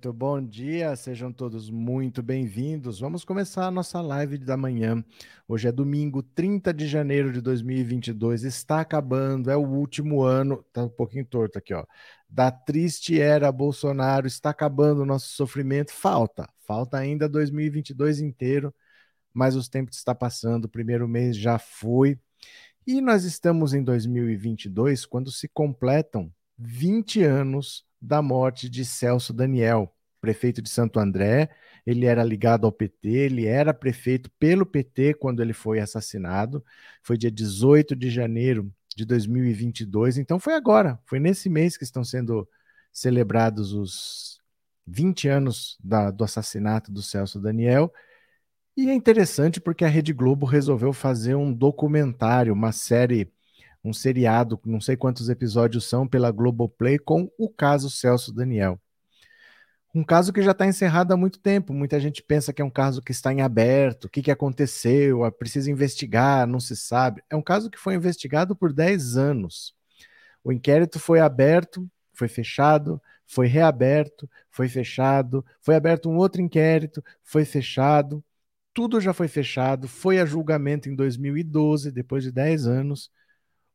Muito bom dia, sejam todos muito bem-vindos. Vamos começar a nossa live da manhã. Hoje é domingo, 30 de janeiro de 2022. Está acabando, é o último ano, tá um pouquinho torto aqui, ó. Da triste era Bolsonaro, está acabando o nosso sofrimento. Falta, falta ainda 2022 inteiro, mas os tempos está passando, o primeiro mês já foi. E nós estamos em 2022 quando se completam 20 anos da morte de Celso Daniel, prefeito de Santo André. Ele era ligado ao PT, ele era prefeito pelo PT quando ele foi assassinado. Foi dia 18 de janeiro de 2022, então foi agora, foi nesse mês que estão sendo celebrados os 20 anos da, do assassinato do Celso Daniel. E é interessante porque a Rede Globo resolveu fazer um documentário, uma série um seriado, não sei quantos episódios são, pela Globoplay, com o caso Celso Daniel. Um caso que já está encerrado há muito tempo. Muita gente pensa que é um caso que está em aberto, o que, que aconteceu, ah, precisa investigar, não se sabe. É um caso que foi investigado por 10 anos. O inquérito foi aberto, foi fechado, foi reaberto, foi fechado, foi aberto um outro inquérito, foi fechado, tudo já foi fechado, foi a julgamento em 2012, depois de 10 anos.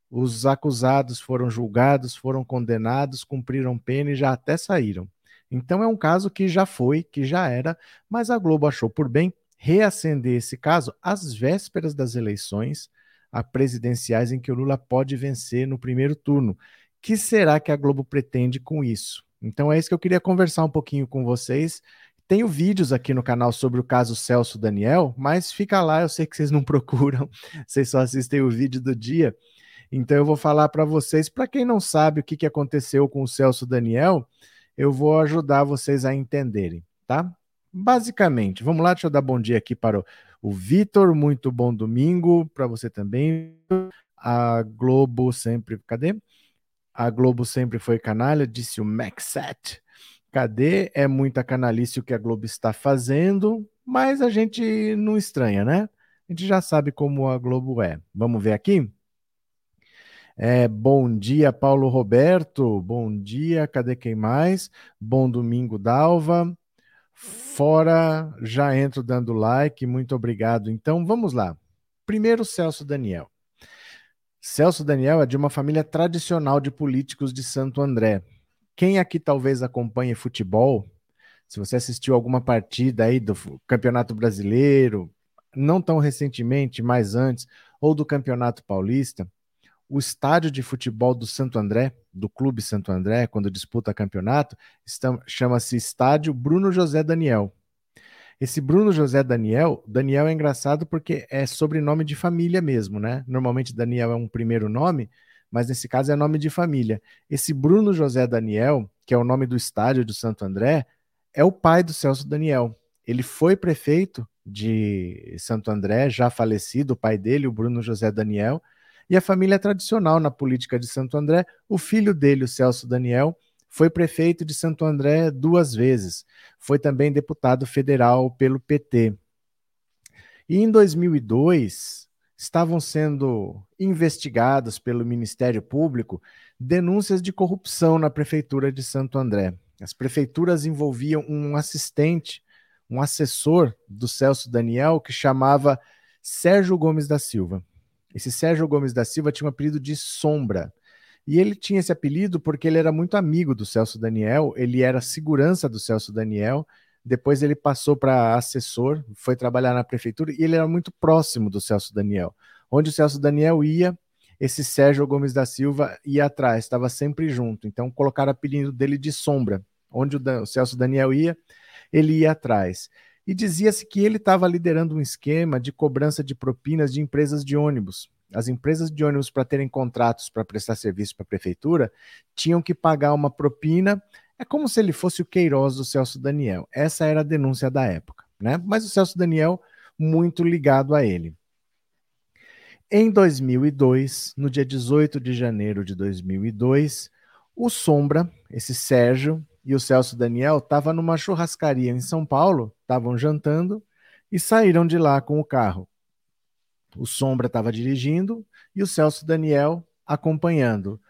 Os acusados foram julgados, foram condenados, cumpriram pena e já até saíram. Então é um caso que já foi, que já era, mas a Globo achou por bem reacender esse caso às vésperas das eleições a presidenciais em que o Lula pode vencer no primeiro turno. Que será que a Globo pretende com isso? Então é isso que eu queria conversar um pouquinho com vocês. Tenho vídeos aqui no canal sobre o caso Celso Daniel, mas fica lá, eu sei que vocês não procuram, vocês só assistem o vídeo do dia. Então eu vou falar para vocês, para quem não sabe o que, que aconteceu com o Celso Daniel, eu vou ajudar vocês a entenderem, tá? Basicamente, vamos lá, deixa eu dar bom dia aqui para o, o Vitor, muito bom domingo para você também. A Globo sempre, cadê? A Globo sempre foi canalha, disse o Maxet. Cadê? É muita canalice o que a Globo está fazendo, mas a gente não estranha, né? A gente já sabe como a Globo é. Vamos ver aqui? É, bom dia, Paulo Roberto. Bom dia, cadê quem mais? Bom domingo, Dalva. Fora, já entro dando like, muito obrigado. Então, vamos lá. Primeiro, Celso Daniel. Celso Daniel é de uma família tradicional de políticos de Santo André. Quem aqui talvez acompanhe futebol, se você assistiu alguma partida aí do Campeonato Brasileiro, não tão recentemente, mas antes, ou do Campeonato Paulista, o estádio de futebol do Santo André, do Clube Santo André, quando disputa campeonato, chama-se Estádio Bruno José Daniel. Esse Bruno José Daniel, Daniel é engraçado porque é sobrenome de família mesmo, né? Normalmente Daniel é um primeiro nome, mas nesse caso é nome de família. Esse Bruno José Daniel, que é o nome do estádio do Santo André, é o pai do Celso Daniel. Ele foi prefeito de Santo André, já falecido, o pai dele, o Bruno José Daniel, e a família tradicional na política de Santo André. O filho dele, o Celso Daniel, foi prefeito de Santo André duas vezes. Foi também deputado federal pelo PT. E em 2002, estavam sendo investigados pelo Ministério Público denúncias de corrupção na prefeitura de Santo André. As prefeituras envolviam um assistente, um assessor do Celso Daniel que chamava Sérgio Gomes da Silva. Esse Sérgio Gomes da Silva tinha um apelido de Sombra. E ele tinha esse apelido porque ele era muito amigo do Celso Daniel, ele era segurança do Celso Daniel. Depois ele passou para assessor, foi trabalhar na prefeitura e ele era muito próximo do Celso Daniel. Onde o Celso Daniel ia, esse Sérgio Gomes da Silva ia atrás, estava sempre junto. Então colocaram o apelido dele de Sombra. Onde o Celso Daniel ia, ele ia atrás e dizia-se que ele estava liderando um esquema de cobrança de propinas de empresas de ônibus. As empresas de ônibus, para terem contratos para prestar serviço para a prefeitura, tinham que pagar uma propina. É como se ele fosse o Queiroz do Celso Daniel. Essa era a denúncia da época. Né? Mas o Celso Daniel, muito ligado a ele. Em 2002, no dia 18 de janeiro de 2002, o Sombra, esse Sérgio, e o Celso Daniel estavam numa churrascaria em São Paulo, estavam jantando e saíram de lá com o carro. O Sombra estava dirigindo e o Celso Daniel acompanhando.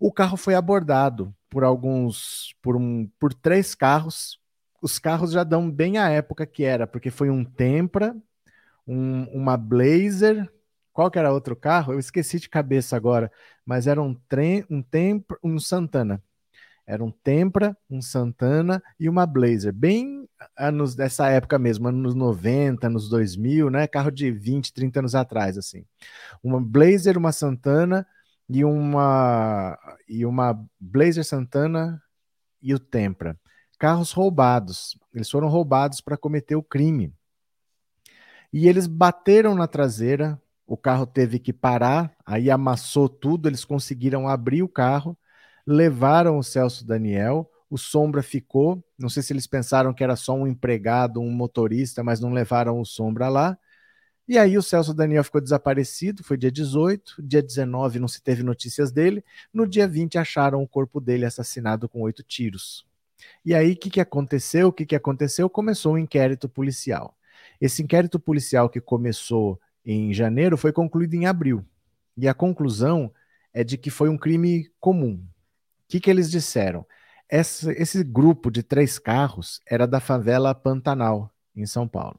O carro foi abordado por alguns, por um, por três carros. Os carros já dão bem a época que era, porque foi um Tempra, um, uma Blazer, qual que era outro carro? Eu esqueci de cabeça agora, mas era um trem, um Tempra, um Santana. Era um Tempra, um Santana e uma Blazer, bem anos dessa época mesmo, anos 90, anos 2000, né? Carro de 20, 30 anos atrás, assim. Uma Blazer, uma Santana e uma e uma Blazer Santana e o Tempra. Carros roubados. Eles foram roubados para cometer o crime. E eles bateram na traseira, o carro teve que parar, aí amassou tudo, eles conseguiram abrir o carro levaram o Celso Daniel, o Sombra ficou. Não sei se eles pensaram que era só um empregado, um motorista, mas não levaram o Sombra lá. E aí o Celso Daniel ficou desaparecido, foi dia 18, dia 19 não se teve notícias dele, no dia 20 acharam o corpo dele assassinado com oito tiros. E aí o que, que aconteceu? O que, que aconteceu? Começou um inquérito policial. Esse inquérito policial que começou em janeiro foi concluído em abril. E a conclusão é de que foi um crime comum, que, que eles disseram? Esse grupo de três carros era da favela Pantanal, em São Paulo.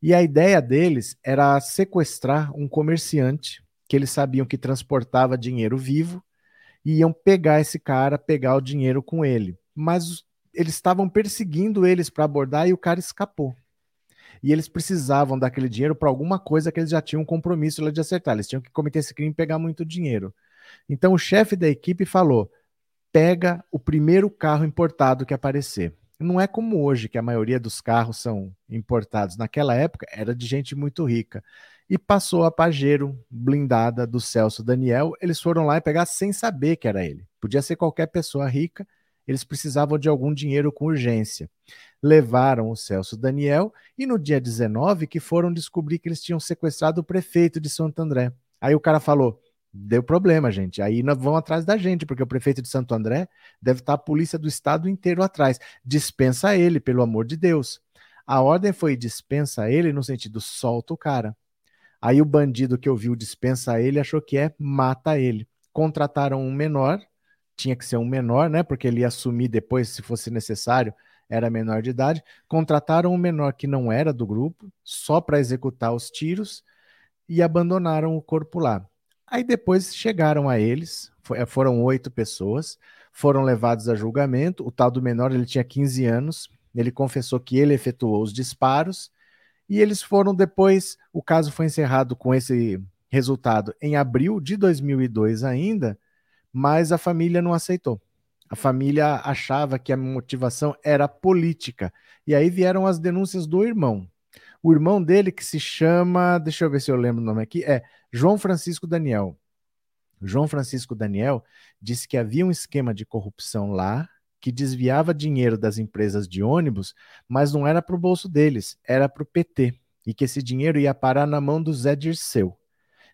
E a ideia deles era sequestrar um comerciante que eles sabiam que transportava dinheiro vivo e iam pegar esse cara, pegar o dinheiro com ele. Mas eles estavam perseguindo eles para abordar e o cara escapou. E eles precisavam daquele dinheiro para alguma coisa que eles já tinham um compromisso de acertar. Eles tinham que cometer esse crime e pegar muito dinheiro. Então o chefe da equipe falou: pega o primeiro carro importado que aparecer. Não é como hoje, que a maioria dos carros são importados. Naquela época era de gente muito rica. E passou a Pajero blindada do Celso Daniel. Eles foram lá e pegar sem saber que era ele. Podia ser qualquer pessoa rica, eles precisavam de algum dinheiro com urgência. Levaram o Celso Daniel e no dia 19 que foram descobrir que eles tinham sequestrado o prefeito de Santo André. Aí o cara falou: deu problema, gente. Aí nós vão atrás da gente, porque o prefeito de Santo André deve estar a polícia do estado inteiro atrás. Dispensa ele, pelo amor de Deus. A ordem foi dispensa ele no sentido solta o cara. Aí o bandido que ouviu dispensa ele achou que é mata ele. Contrataram um menor, tinha que ser um menor, né? Porque ele ia assumir depois, se fosse necessário, era menor de idade. Contrataram um menor que não era do grupo, só para executar os tiros e abandonaram o corpo lá. Aí depois chegaram a eles, eh, foram oito pessoas, foram levados a julgamento. O tal do menor ele tinha 15 anos, ele confessou que ele efetuou os disparos e eles foram depois. O caso foi encerrado com esse resultado em abril de 2002 ainda, mas a família não aceitou. A família achava que a motivação era política. E aí vieram as denúncias do irmão. O irmão dele, que se chama, deixa eu ver se eu lembro o nome aqui, é João Francisco Daniel. João Francisco Daniel disse que havia um esquema de corrupção lá que desviava dinheiro das empresas de ônibus, mas não era para o bolso deles, era para o PT, e que esse dinheiro ia parar na mão do Zé Dirceu.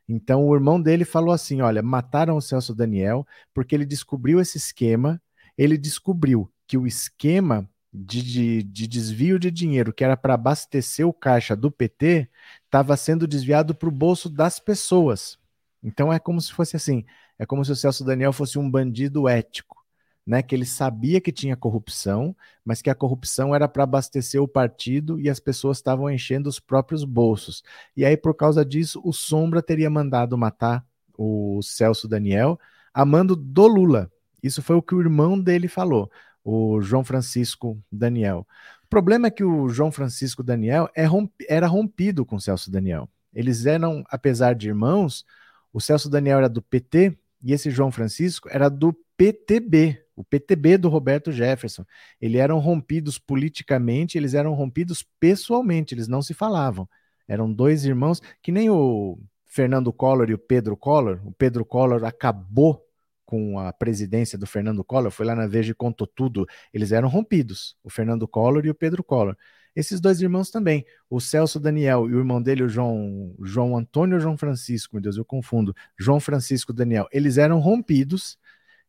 Então o irmão dele falou assim: olha, mataram o Celso Daniel porque ele descobriu esse esquema, ele descobriu que o esquema de, de, de desvio de dinheiro que era para abastecer o caixa do PT estava sendo desviado para o bolso das pessoas. Então é como se fosse assim: é como se o Celso Daniel fosse um bandido ético. Né, que ele sabia que tinha corrupção, mas que a corrupção era para abastecer o partido e as pessoas estavam enchendo os próprios bolsos. E aí, por causa disso, o Sombra teria mandado matar o Celso Daniel a mando do Lula. Isso foi o que o irmão dele falou o João Francisco Daniel. Problema é que o João Francisco Daniel é romp era rompido com o Celso Daniel. Eles eram, apesar de irmãos, o Celso Daniel era do PT e esse João Francisco era do PTB, o PTB do Roberto Jefferson. Eles eram rompidos politicamente, eles eram rompidos pessoalmente, eles não se falavam. Eram dois irmãos que nem o Fernando Collor e o Pedro Collor. O Pedro Collor acabou com a presidência do Fernando Collor, foi lá na Veja e contou tudo, eles eram rompidos, o Fernando Collor e o Pedro Collor. Esses dois irmãos também, o Celso Daniel e o irmão dele, o João, João Antônio ou João Francisco, meu Deus, eu confundo, João Francisco Daniel, eles eram rompidos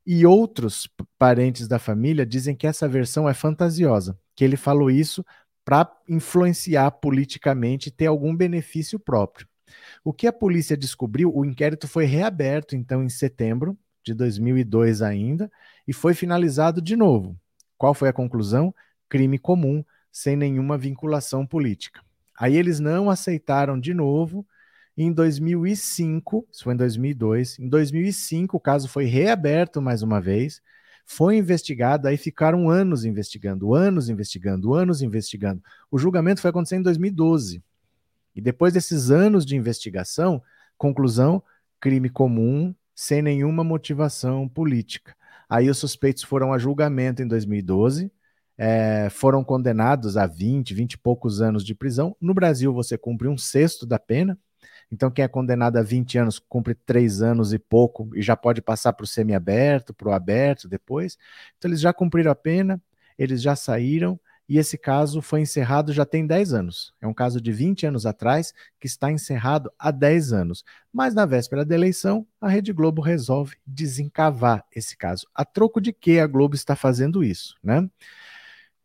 e outros parentes da família dizem que essa versão é fantasiosa, que ele falou isso para influenciar politicamente e ter algum benefício próprio. O que a polícia descobriu, o inquérito foi reaberto então em setembro, de 2002 ainda, e foi finalizado de novo. Qual foi a conclusão? Crime comum, sem nenhuma vinculação política. Aí eles não aceitaram de novo. Em 2005, isso foi em 2002, em 2005 o caso foi reaberto mais uma vez, foi investigado, aí ficaram anos investigando, anos investigando, anos investigando. O julgamento foi acontecer em 2012. E depois desses anos de investigação, conclusão, crime comum, sem nenhuma motivação política. Aí os suspeitos foram a julgamento em 2012, é, foram condenados a 20, 20 e poucos anos de prisão. No Brasil, você cumpre um sexto da pena. Então, quem é condenado a 20 anos cumpre 3 anos e pouco e já pode passar para o semiaberto, para o aberto depois. Então, eles já cumpriram a pena, eles já saíram e esse caso foi encerrado já tem 10 anos. É um caso de 20 anos atrás que está encerrado há 10 anos. Mas na véspera da eleição, a Rede Globo resolve desencavar esse caso. A troco de que a Globo está fazendo isso, né?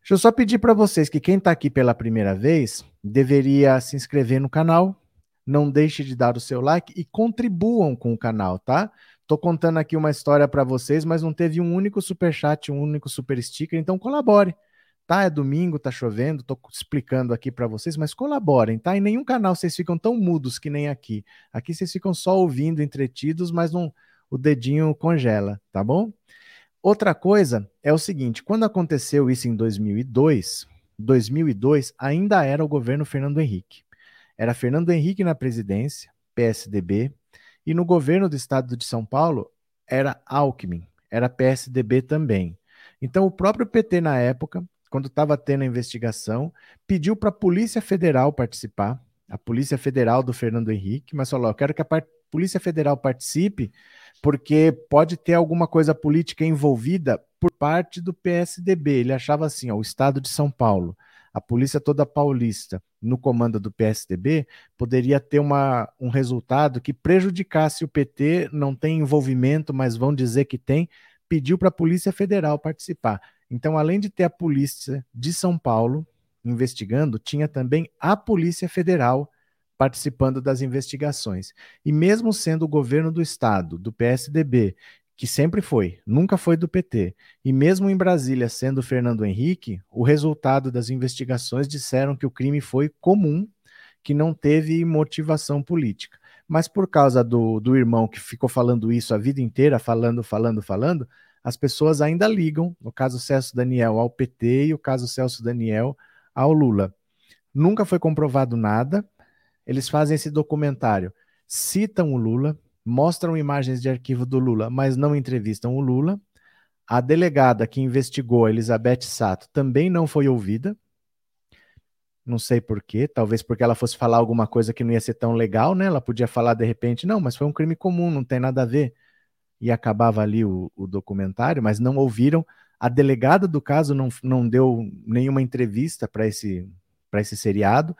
Deixa eu só pedir para vocês que quem está aqui pela primeira vez deveria se inscrever no canal, não deixe de dar o seu like e contribuam com o canal, tá? Tô contando aqui uma história para vocês, mas não teve um único super chat, um único super sticker, então colabore. Tá, é domingo, tá chovendo, tô explicando aqui para vocês, mas colaborem, tá? Em nenhum canal vocês ficam tão mudos que nem aqui. Aqui vocês ficam só ouvindo, entretidos, mas não, o dedinho congela, tá bom? Outra coisa é o seguinte, quando aconteceu isso em 2002, 2002 ainda era o governo Fernando Henrique. Era Fernando Henrique na presidência, PSDB, e no governo do estado de São Paulo era Alckmin, era PSDB também. Então o próprio PT na época, quando estava tendo a investigação, pediu para a Polícia Federal participar, a Polícia Federal do Fernando Henrique, mas falou: eu quero que a Polícia Federal participe porque pode ter alguma coisa política envolvida por parte do PSDB. Ele achava assim: ó, o Estado de São Paulo, a polícia toda paulista, no comando do PSDB, poderia ter uma, um resultado que prejudicasse o PT, não tem envolvimento, mas vão dizer que tem, pediu para a Polícia Federal participar. Então, além de ter a Polícia de São Paulo investigando, tinha também a Polícia Federal participando das investigações. E mesmo sendo o governo do estado, do PSDB, que sempre foi, nunca foi do PT, e mesmo em Brasília sendo Fernando Henrique, o resultado das investigações disseram que o crime foi comum, que não teve motivação política. Mas por causa do, do irmão que ficou falando isso a vida inteira, falando, falando, falando, as pessoas ainda ligam, no caso Celso Daniel ao PT e o caso Celso Daniel ao Lula. Nunca foi comprovado nada, eles fazem esse documentário, citam o Lula, mostram imagens de arquivo do Lula, mas não entrevistam o Lula. A delegada que investigou, Elizabeth Sato, também não foi ouvida. Não sei porquê, talvez porque ela fosse falar alguma coisa que não ia ser tão legal, né? Ela podia falar de repente, não, mas foi um crime comum, não tem nada a ver. E acabava ali o, o documentário, mas não ouviram. A delegada do caso não, não deu nenhuma entrevista para esse, esse seriado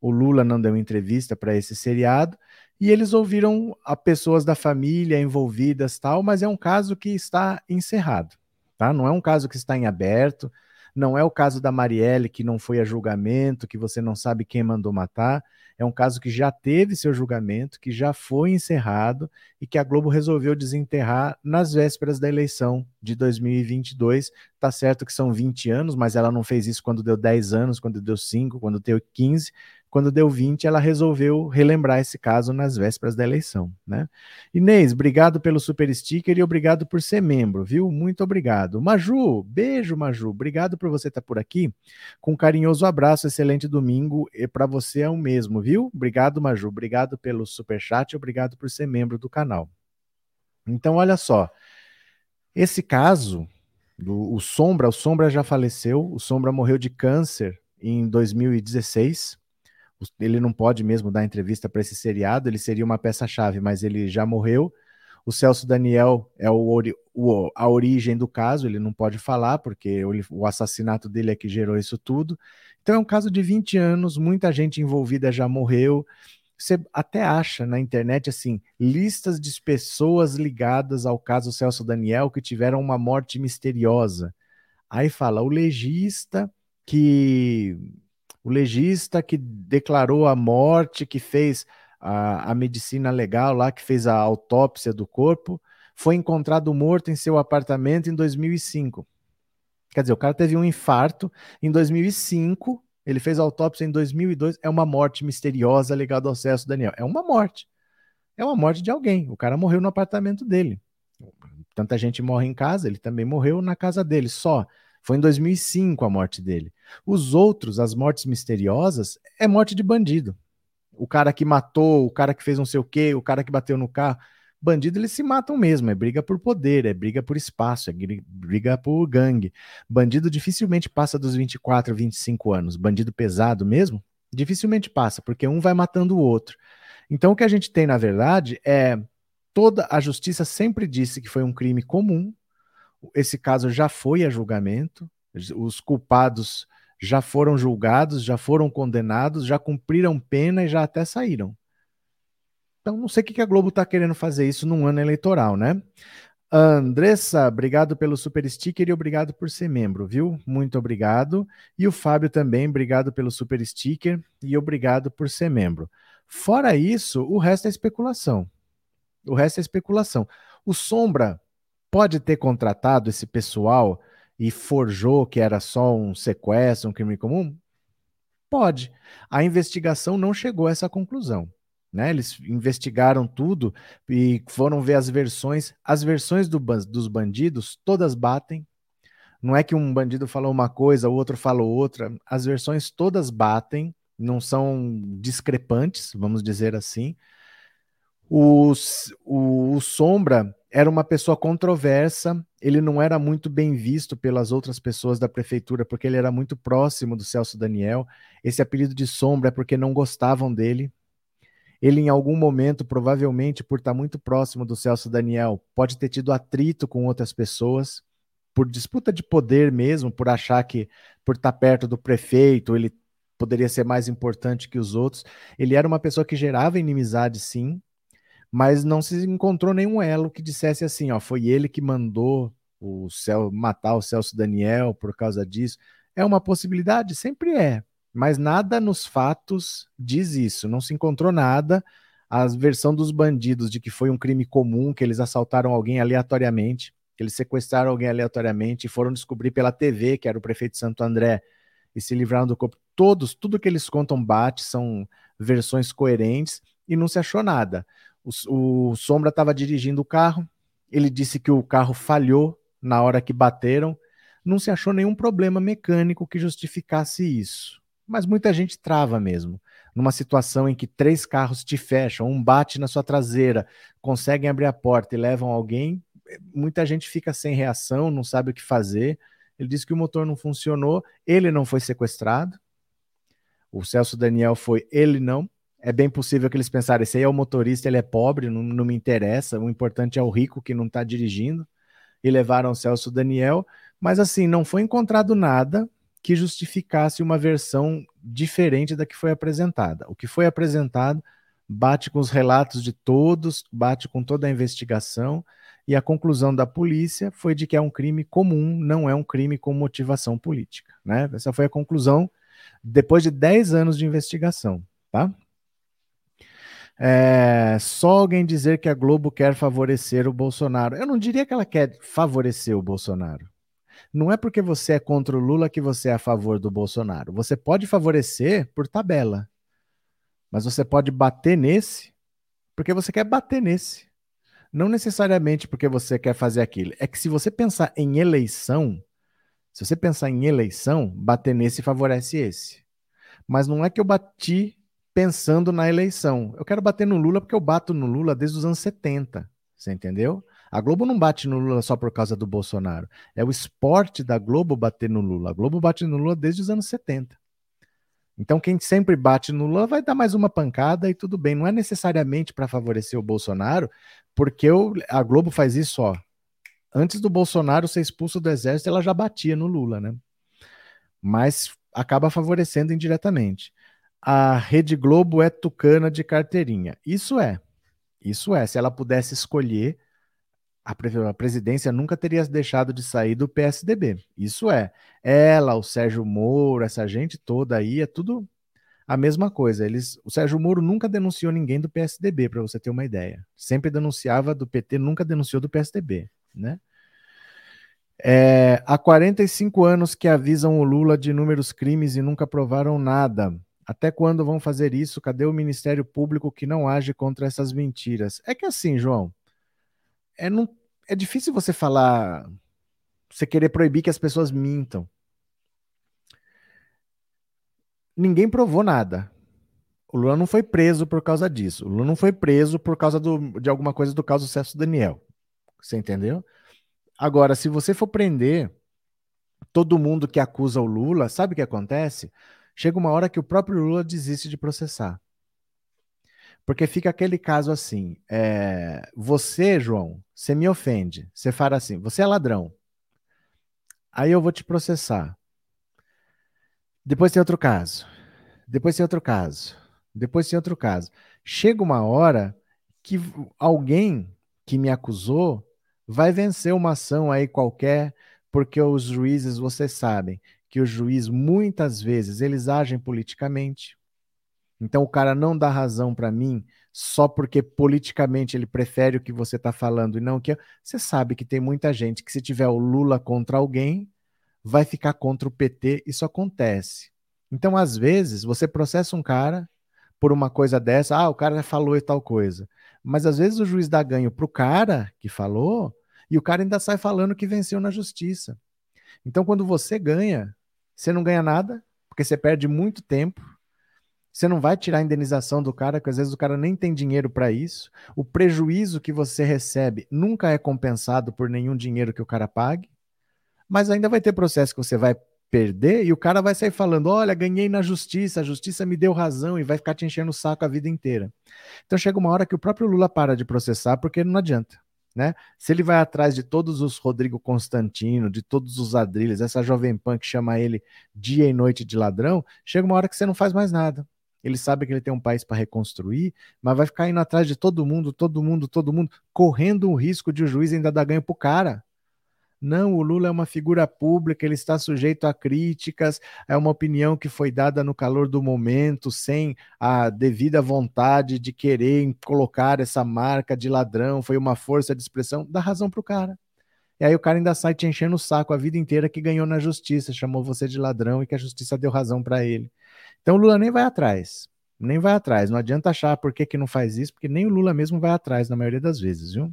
o Lula não deu entrevista para esse seriado, e eles ouviram a pessoas da família envolvidas tal, mas é um caso que está encerrado, tá? Não é um caso que está em aberto, não é o caso da Marielle que não foi a julgamento, que você não sabe quem mandou matar, é um caso que já teve seu julgamento, que já foi encerrado e que a Globo resolveu desenterrar nas vésperas da eleição de 2022. Tá certo que são 20 anos, mas ela não fez isso quando deu 10 anos, quando deu 5, quando deu 15. Quando deu 20, ela resolveu relembrar esse caso nas vésperas da eleição, né? Inês, obrigado pelo super sticker e obrigado por ser membro, viu? Muito obrigado. Maju, beijo, Maju. Obrigado por você estar por aqui. Com um carinhoso abraço, excelente domingo e para você é o mesmo, viu? Obrigado, Maju. Obrigado pelo super chat, obrigado por ser membro do canal. Então, olha só. Esse caso do o Sombra, o Sombra já faleceu, o Sombra morreu de câncer em 2016 ele não pode mesmo dar entrevista para esse seriado, ele seria uma peça-chave, mas ele já morreu. O Celso Daniel é o, o, a origem do caso, ele não pode falar, porque o, o assassinato dele é que gerou isso tudo. Então é um caso de 20 anos, muita gente envolvida já morreu. Você até acha na internet assim listas de pessoas ligadas ao caso Celso Daniel que tiveram uma morte misteriosa. Aí fala o legista que o legista que declarou a morte, que fez a, a medicina legal lá, que fez a autópsia do corpo, foi encontrado morto em seu apartamento em 2005. Quer dizer, o cara teve um infarto em 2005, ele fez autópsia em 2002, é uma morte misteriosa ligada ao Celso Daniel. É uma morte. É uma morte de alguém. O cara morreu no apartamento dele. Tanta gente morre em casa, ele também morreu na casa dele, só. Foi em 2005 a morte dele. Os outros, as mortes misteriosas, é morte de bandido. O cara que matou, o cara que fez não sei o quê, o cara que bateu no carro. Bandido, eles se matam mesmo, é briga por poder, é briga por espaço, é briga por gangue. Bandido dificilmente passa dos 24, 25 anos. Bandido pesado mesmo, dificilmente passa, porque um vai matando o outro. Então, o que a gente tem, na verdade, é toda a justiça sempre disse que foi um crime comum. Esse caso já foi a julgamento, os culpados já foram julgados, já foram condenados, já cumpriram pena e já até saíram. Então, não sei o que a Globo está querendo fazer isso num ano eleitoral, né? Andressa, obrigado pelo super sticker e obrigado por ser membro, viu? Muito obrigado. E o Fábio também, obrigado pelo super sticker e obrigado por ser membro. Fora isso, o resto é especulação. O resto é especulação. O Sombra pode ter contratado esse pessoal e forjou que era só um sequestro, um crime comum? Pode. A investigação não chegou a essa conclusão. Né? Eles investigaram tudo e foram ver as versões. As versões do, dos bandidos todas batem. Não é que um bandido falou uma coisa, o outro falou outra. As versões todas batem, não são discrepantes, vamos dizer assim. O, o, o Sombra era uma pessoa controversa, ele não era muito bem visto pelas outras pessoas da prefeitura, porque ele era muito próximo do Celso Daniel. Esse apelido de Sombra é porque não gostavam dele, ele, em algum momento, provavelmente por estar muito próximo do Celso Daniel, pode ter tido atrito com outras pessoas, por disputa de poder mesmo, por achar que, por estar perto do prefeito, ele poderia ser mais importante que os outros. Ele era uma pessoa que gerava inimizade, sim, mas não se encontrou nenhum elo que dissesse assim: ó, foi ele que mandou o Cel matar o Celso Daniel por causa disso. É uma possibilidade? Sempre é mas nada nos fatos diz isso. Não se encontrou nada. A versão dos bandidos de que foi um crime comum, que eles assaltaram alguém aleatoriamente, que eles sequestraram alguém aleatoriamente e foram descobrir pela TV que era o prefeito Santo André e se livraram do corpo. Todos, tudo que eles contam bate, são versões coerentes e não se achou nada. O, o Sombra estava dirigindo o carro, ele disse que o carro falhou na hora que bateram, não se achou nenhum problema mecânico que justificasse isso mas muita gente trava mesmo. Numa situação em que três carros te fecham, um bate na sua traseira, conseguem abrir a porta e levam alguém, muita gente fica sem reação, não sabe o que fazer. Ele disse que o motor não funcionou, ele não foi sequestrado. O Celso Daniel foi, ele não. É bem possível que eles pensaram: esse aí é o motorista, ele é pobre, não, não me interessa. O importante é o rico que não está dirigindo. E levaram Celso Daniel. Mas assim, não foi encontrado nada que justificasse uma versão diferente da que foi apresentada. O que foi apresentado bate com os relatos de todos, bate com toda a investigação, e a conclusão da polícia foi de que é um crime comum, não é um crime com motivação política. Né? Essa foi a conclusão depois de 10 anos de investigação. Tá? É, só alguém dizer que a Globo quer favorecer o Bolsonaro. Eu não diria que ela quer favorecer o Bolsonaro. Não é porque você é contra o Lula que você é a favor do Bolsonaro. Você pode favorecer por tabela, mas você pode bater nesse porque você quer bater nesse. Não necessariamente porque você quer fazer aquilo. É que se você pensar em eleição, se você pensar em eleição, bater nesse favorece esse. Mas não é que eu bati pensando na eleição. Eu quero bater no Lula porque eu bato no Lula desde os anos 70. Você entendeu? A Globo não bate no Lula só por causa do Bolsonaro. É o esporte da Globo bater no Lula. A Globo bate no Lula desde os anos 70. Então, quem sempre bate no Lula vai dar mais uma pancada e tudo bem. Não é necessariamente para favorecer o Bolsonaro, porque o, a Globo faz isso, ó. Antes do Bolsonaro ser expulso do exército, ela já batia no Lula, né? Mas acaba favorecendo indiretamente. A Rede Globo é tucana de carteirinha. Isso é. Isso é. Se ela pudesse escolher, a, presidência nunca teria deixado de sair do PSDB. Isso é. Ela, o Sérgio Moro, essa gente toda aí, é tudo. A mesma coisa, eles, o Sérgio Moro nunca denunciou ninguém do PSDB, para você ter uma ideia. Sempre denunciava do PT, nunca denunciou do PSDB, né? É, há 45 anos que avisam o Lula de inúmeros crimes e nunca provaram nada. Até quando vão fazer isso? Cadê o Ministério Público que não age contra essas mentiras? É que assim, João, é, não, é difícil você falar, você querer proibir que as pessoas mintam. Ninguém provou nada. O Lula não foi preso por causa disso. O Lula não foi preso por causa do, de alguma coisa do caso Celso Daniel. Você entendeu? Agora, se você for prender todo mundo que acusa o Lula, sabe o que acontece? Chega uma hora que o próprio Lula desiste de processar. Porque fica aquele caso assim: é, você, João, você me ofende. Você fala assim: você é ladrão. Aí eu vou te processar. Depois tem outro caso. Depois tem outro caso. Depois tem outro caso. Chega uma hora que alguém que me acusou vai vencer uma ação aí qualquer, porque os juízes, vocês sabem que o juiz muitas vezes eles agem politicamente. Então o cara não dá razão para mim só porque politicamente ele prefere o que você está falando e não o que você sabe que tem muita gente que se tiver o Lula contra alguém vai ficar contra o PT, isso acontece. Então às vezes você processa um cara por uma coisa dessa, ah, o cara falou e tal coisa. Mas às vezes o juiz dá ganho pro cara que falou e o cara ainda sai falando que venceu na justiça. Então, quando você ganha, você não ganha nada, porque você perde muito tempo. Você não vai tirar a indenização do cara, porque às vezes o cara nem tem dinheiro para isso. O prejuízo que você recebe nunca é compensado por nenhum dinheiro que o cara pague. Mas ainda vai ter processo que você vai perder e o cara vai sair falando: olha, ganhei na justiça, a justiça me deu razão e vai ficar te enchendo o saco a vida inteira. Então chega uma hora que o próprio Lula para de processar porque não adianta. Né? Se ele vai atrás de todos os Rodrigo Constantino, de todos os Adrilles, essa jovem pan que chama ele dia e noite de ladrão, chega uma hora que você não faz mais nada. Ele sabe que ele tem um país para reconstruir, mas vai ficar indo atrás de todo mundo, todo mundo, todo mundo, correndo o risco de o juiz ainda dar ganho pro cara. Não, o Lula é uma figura pública, ele está sujeito a críticas, é uma opinião que foi dada no calor do momento, sem a devida vontade de querer colocar essa marca de ladrão, foi uma força de expressão, dá razão pro cara. E aí o cara ainda sai te enchendo o saco a vida inteira que ganhou na justiça, chamou você de ladrão e que a justiça deu razão para ele. Então o Lula nem vai atrás, nem vai atrás. Não adianta achar por que, que não faz isso, porque nem o Lula mesmo vai atrás na maioria das vezes, viu?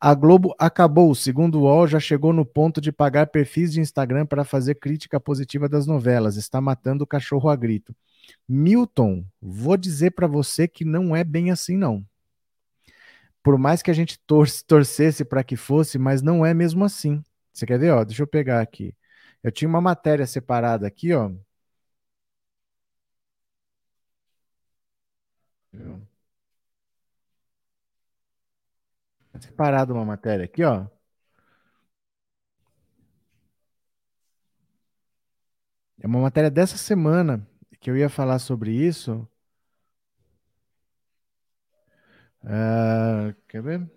A Globo acabou, segundo o UOL, já chegou no ponto de pagar perfis de Instagram para fazer crítica positiva das novelas. Está matando o cachorro a grito. Milton, vou dizer para você que não é bem assim, não. Por mais que a gente tor torcesse para que fosse, mas não é mesmo assim. Você quer ver? Ó, deixa eu pegar aqui. Eu tinha uma matéria separada aqui, ó. Separado uma matéria aqui, ó. É uma matéria dessa semana que eu ia falar sobre isso. Uh, quer ver?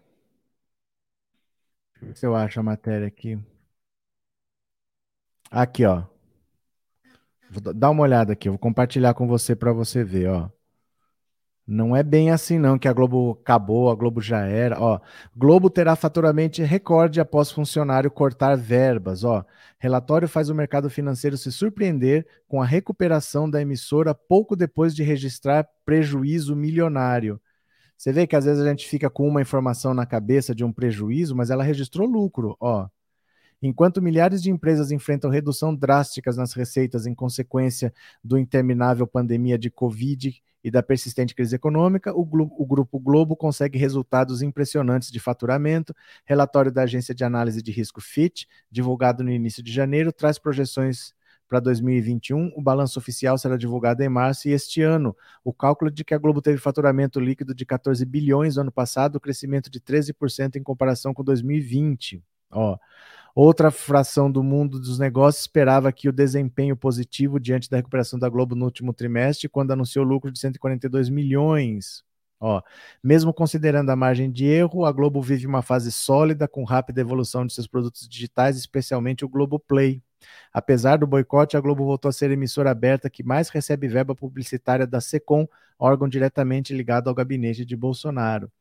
Deixa eu ver se eu acho a matéria aqui. Aqui, ó. Vou dar uma olhada aqui, eu vou compartilhar com você para você ver, ó. Não é bem assim não que a Globo acabou, a Globo já era. Ó, Globo terá faturamento recorde após funcionário cortar verbas. Ó, relatório faz o mercado financeiro se surpreender com a recuperação da emissora pouco depois de registrar prejuízo milionário. Você vê que às vezes a gente fica com uma informação na cabeça de um prejuízo, mas ela registrou lucro. Ó, Enquanto milhares de empresas enfrentam redução drásticas nas receitas em consequência do interminável pandemia de Covid e da persistente crise econômica, o, o, Grupo Globo consegue resultados impressionantes de faturamento. Relatório da agência de análise de risco FIT, divulgado no início de janeiro, traz projeções para 2021. O balanço oficial será divulgado em março e este ano. O cálculo de que a Globo teve faturamento líquido de 14 bilhões no ano passado, crescimento de 13% em comparação com 2020. Ó, Outra fração do mundo dos negócios esperava que o desempenho positivo diante da recuperação da Globo no último trimestre, quando anunciou lucro de 142 milhões. Ó, mesmo considerando a margem de erro, a Globo vive uma fase sólida com rápida evolução de seus produtos digitais, especialmente o Globo Play. Apesar do boicote, a Globo voltou a ser a emissora aberta que mais recebe verba publicitária da SECOM, órgão diretamente ligado ao gabinete de Bolsonaro.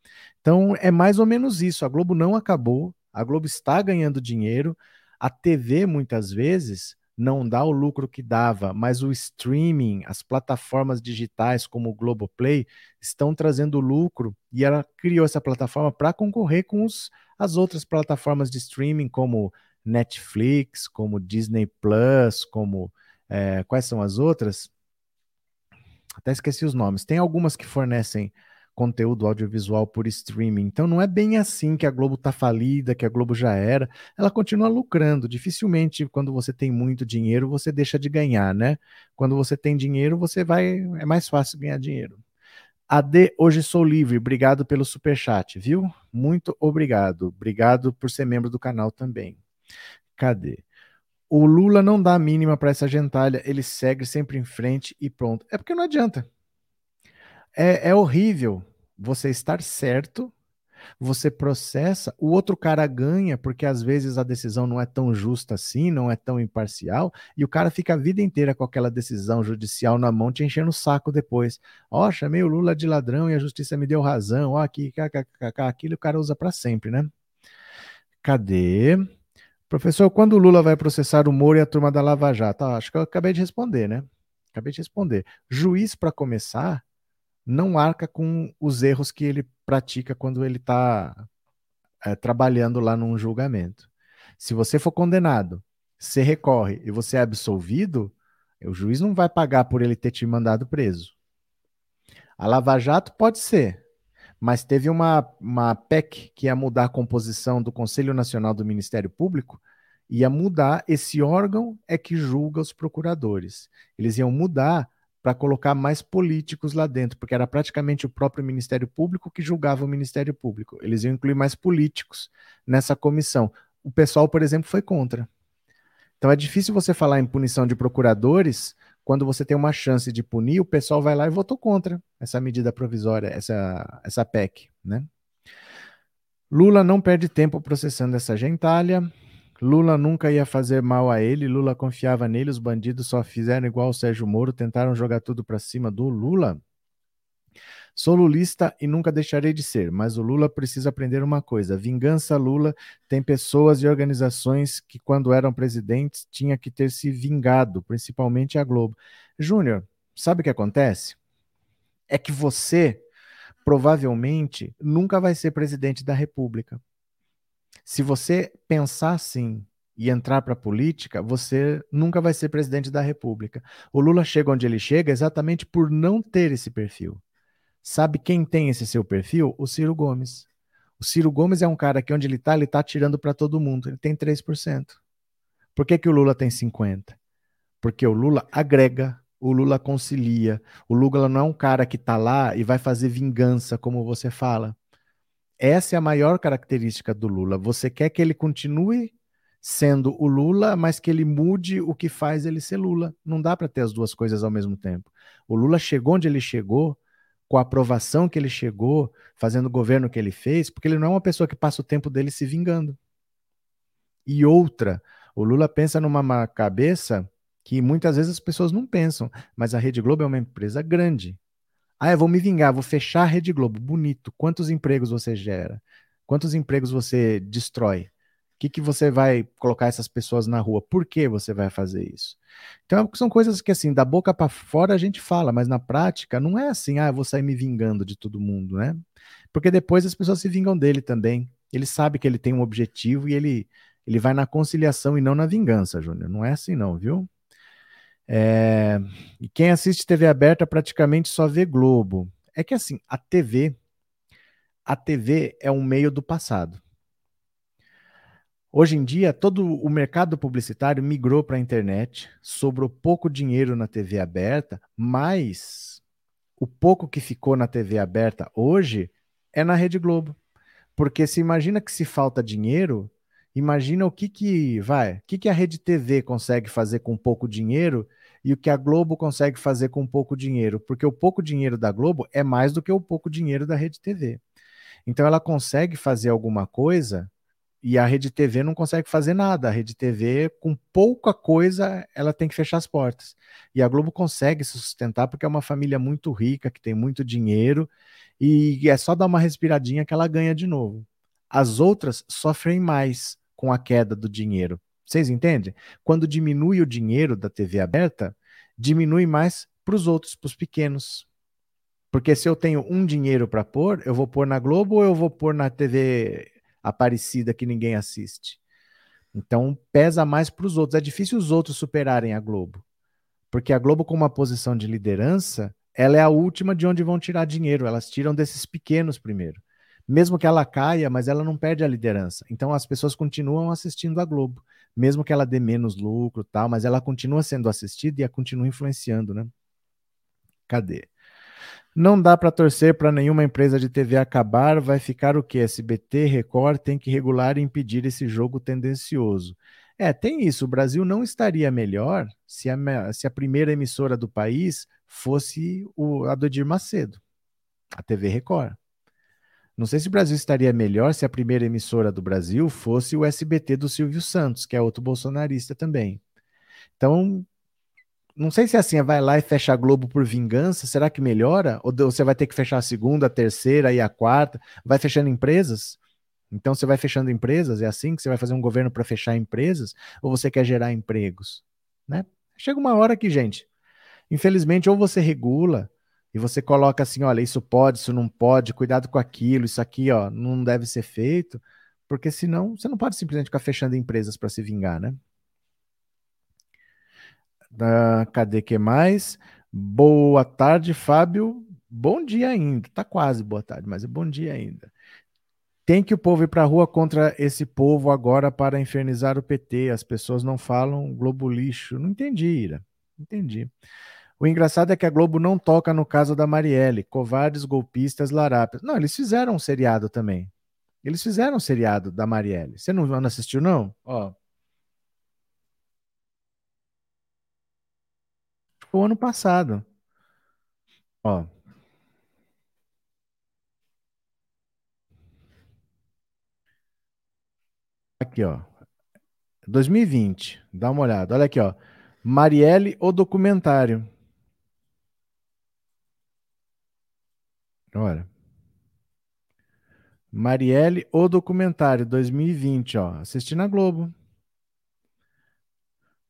Então é mais ou menos isso. A Globo não acabou, a Globo está ganhando dinheiro. A TV, muitas vezes, não dá o lucro que dava, mas o streaming, as plataformas digitais como o Globoplay estão trazendo lucro e ela criou essa plataforma para concorrer com os, as outras plataformas de streaming como Netflix, como Disney Plus, como é, quais são as outras? Até esqueci os nomes. Tem algumas que fornecem conteúdo audiovisual por streaming. Então não é bem assim que a Globo está falida, que a Globo já era. Ela continua lucrando. Dificilmente, quando você tem muito dinheiro, você deixa de ganhar, né? Quando você tem dinheiro, você vai. É mais fácil ganhar dinheiro. AD, hoje sou livre. Obrigado pelo super chat, viu? Muito obrigado. Obrigado por ser membro do canal também. Cadê? O Lula não dá a mínima para essa gentalha, ele segue sempre em frente e pronto. É porque não adianta. É, é horrível você estar certo, você processa, o outro cara ganha, porque às vezes a decisão não é tão justa assim, não é tão imparcial, e o cara fica a vida inteira com aquela decisão judicial na mão, te enchendo o saco depois. Ó, oh, chamei o Lula de ladrão e a justiça me deu razão, ó, aqui, aquilo o cara usa para sempre, né? Cadê? Professor, quando o Lula vai processar o Moro e a turma da Lava Jato? Ah, acho que eu acabei de responder, né? Acabei de responder. Juiz, para começar, não arca com os erros que ele pratica quando ele está é, trabalhando lá num julgamento. Se você for condenado, você recorre e você é absolvido, o juiz não vai pagar por ele ter te mandado preso. A Lava Jato pode ser, mas teve uma, uma PEC que ia mudar a composição do Conselho Nacional do Ministério Público, ia mudar, esse órgão é que julga os procuradores. Eles iam mudar para colocar mais políticos lá dentro, porque era praticamente o próprio Ministério Público que julgava o Ministério Público. Eles iam incluir mais políticos nessa comissão. O pessoal, por exemplo, foi contra. Então é difícil você falar em punição de procuradores quando você tem uma chance de punir, o pessoal vai lá e votou contra essa medida provisória, essa, essa PEC, né? Lula não perde tempo processando essa gentalha. Lula nunca ia fazer mal a ele, Lula confiava nele, os bandidos só fizeram igual o Sérgio Moro, tentaram jogar tudo para cima do Lula. Sou lulista e nunca deixarei de ser, mas o Lula precisa aprender uma coisa: vingança Lula tem pessoas e organizações que, quando eram presidentes, tinha que ter se vingado, principalmente a Globo. Júnior, sabe o que acontece? É que você provavelmente nunca vai ser presidente da República. Se você pensar assim e entrar para a política, você nunca vai ser presidente da República. O Lula chega onde ele chega exatamente por não ter esse perfil. Sabe quem tem esse seu perfil? O Ciro Gomes. O Ciro Gomes é um cara que onde ele está, ele está tirando para todo mundo. Ele tem 3%. Por que, que o Lula tem 50%? Porque o Lula agrega, o Lula concilia. O Lula não é um cara que está lá e vai fazer vingança, como você fala. Essa é a maior característica do Lula. Você quer que ele continue sendo o Lula, mas que ele mude o que faz ele ser Lula. Não dá para ter as duas coisas ao mesmo tempo. O Lula chegou onde ele chegou com a aprovação que ele chegou, fazendo o governo que ele fez, porque ele não é uma pessoa que passa o tempo dele se vingando. E outra, o Lula pensa numa cabeça que muitas vezes as pessoas não pensam, mas a Rede Globo é uma empresa grande. Ah, eu vou me vingar, vou fechar a Rede Globo. Bonito. Quantos empregos você gera? Quantos empregos você destrói? que, que você vai colocar essas pessoas na rua? Por que você vai fazer isso? Então, são coisas que, assim, da boca para fora a gente fala, mas na prática não é assim, ah, eu vou sair me vingando de todo mundo, né? Porque depois as pessoas se vingam dele também. Ele sabe que ele tem um objetivo e ele, ele vai na conciliação e não na vingança, Júnior. Não é assim, não, viu? É... E quem assiste TV aberta praticamente só vê Globo. É que, assim, a TV. A TV é um meio do passado. Hoje em dia, todo o mercado publicitário migrou para a internet, sobrou pouco dinheiro na TV aberta, mas o pouco que ficou na TV aberta hoje é na Rede Globo. Porque se imagina que se falta dinheiro, imagina o que que vai, o que que a Rede TV consegue fazer com pouco dinheiro e o que a Globo consegue fazer com pouco dinheiro, porque o pouco dinheiro da Globo é mais do que o pouco dinheiro da Rede TV. Então ela consegue fazer alguma coisa e a Rede TV não consegue fazer nada. A Rede TV, com pouca coisa, ela tem que fechar as portas. E a Globo consegue se sustentar porque é uma família muito rica, que tem muito dinheiro, e é só dar uma respiradinha que ela ganha de novo. As outras sofrem mais com a queda do dinheiro. Vocês entendem? Quando diminui o dinheiro da TV aberta, diminui mais para os outros, para os pequenos. Porque se eu tenho um dinheiro para pôr, eu vou pôr na Globo ou eu vou pôr na TV Aparecida que ninguém assiste? Então pesa mais para os outros. É difícil os outros superarem a Globo. Porque a Globo, com uma posição de liderança, ela é a última de onde vão tirar dinheiro. Elas tiram desses pequenos primeiro. Mesmo que ela caia, mas ela não perde a liderança. Então as pessoas continuam assistindo a Globo, mesmo que ela dê menos lucro, tal, mas ela continua sendo assistida e continua influenciando, né? Cadê? Não dá para torcer para nenhuma empresa de TV acabar, vai ficar o que? SBT, Record tem que regular e impedir esse jogo tendencioso. É, tem isso. O Brasil não estaria melhor se a, se a primeira emissora do país fosse o, a do Edir Macedo, a TV Record. Não sei se o Brasil estaria melhor se a primeira emissora do Brasil fosse o SBT do Silvio Santos, que é outro bolsonarista também. Então, não sei se é assim, vai lá e fecha a Globo por vingança, será que melhora? Ou você vai ter que fechar a segunda, a terceira e a quarta? Vai fechando empresas? Então você vai fechando empresas? É assim que você vai fazer um governo para fechar empresas? Ou você quer gerar empregos? Né? Chega uma hora que, gente, infelizmente, ou você regula e você coloca assim, olha, isso pode, isso não pode, cuidado com aquilo, isso aqui, ó, não deve ser feito, porque senão você não pode simplesmente ficar fechando empresas para se vingar, né? Da, cadê que mais? Boa tarde, Fábio. Bom dia ainda. Tá quase boa tarde, mas é bom dia ainda. Tem que o povo ir para a rua contra esse povo agora para infernizar o PT. As pessoas não falam Globo lixo. Não entendi, Ira. Entendi. O engraçado é que a Globo não toca no caso da Marielle. Covardes, golpistas, larápios. Não, eles fizeram um seriado também. Eles fizeram um seriado da Marielle. Você não, não assistiu, não? Ó, o ano passado. Ó. Aqui, ó. 2020. Dá uma olhada. Olha aqui, ó. Marielle, o documentário. Olha. Marielle, o documentário 2020, ó. Assisti na Globo.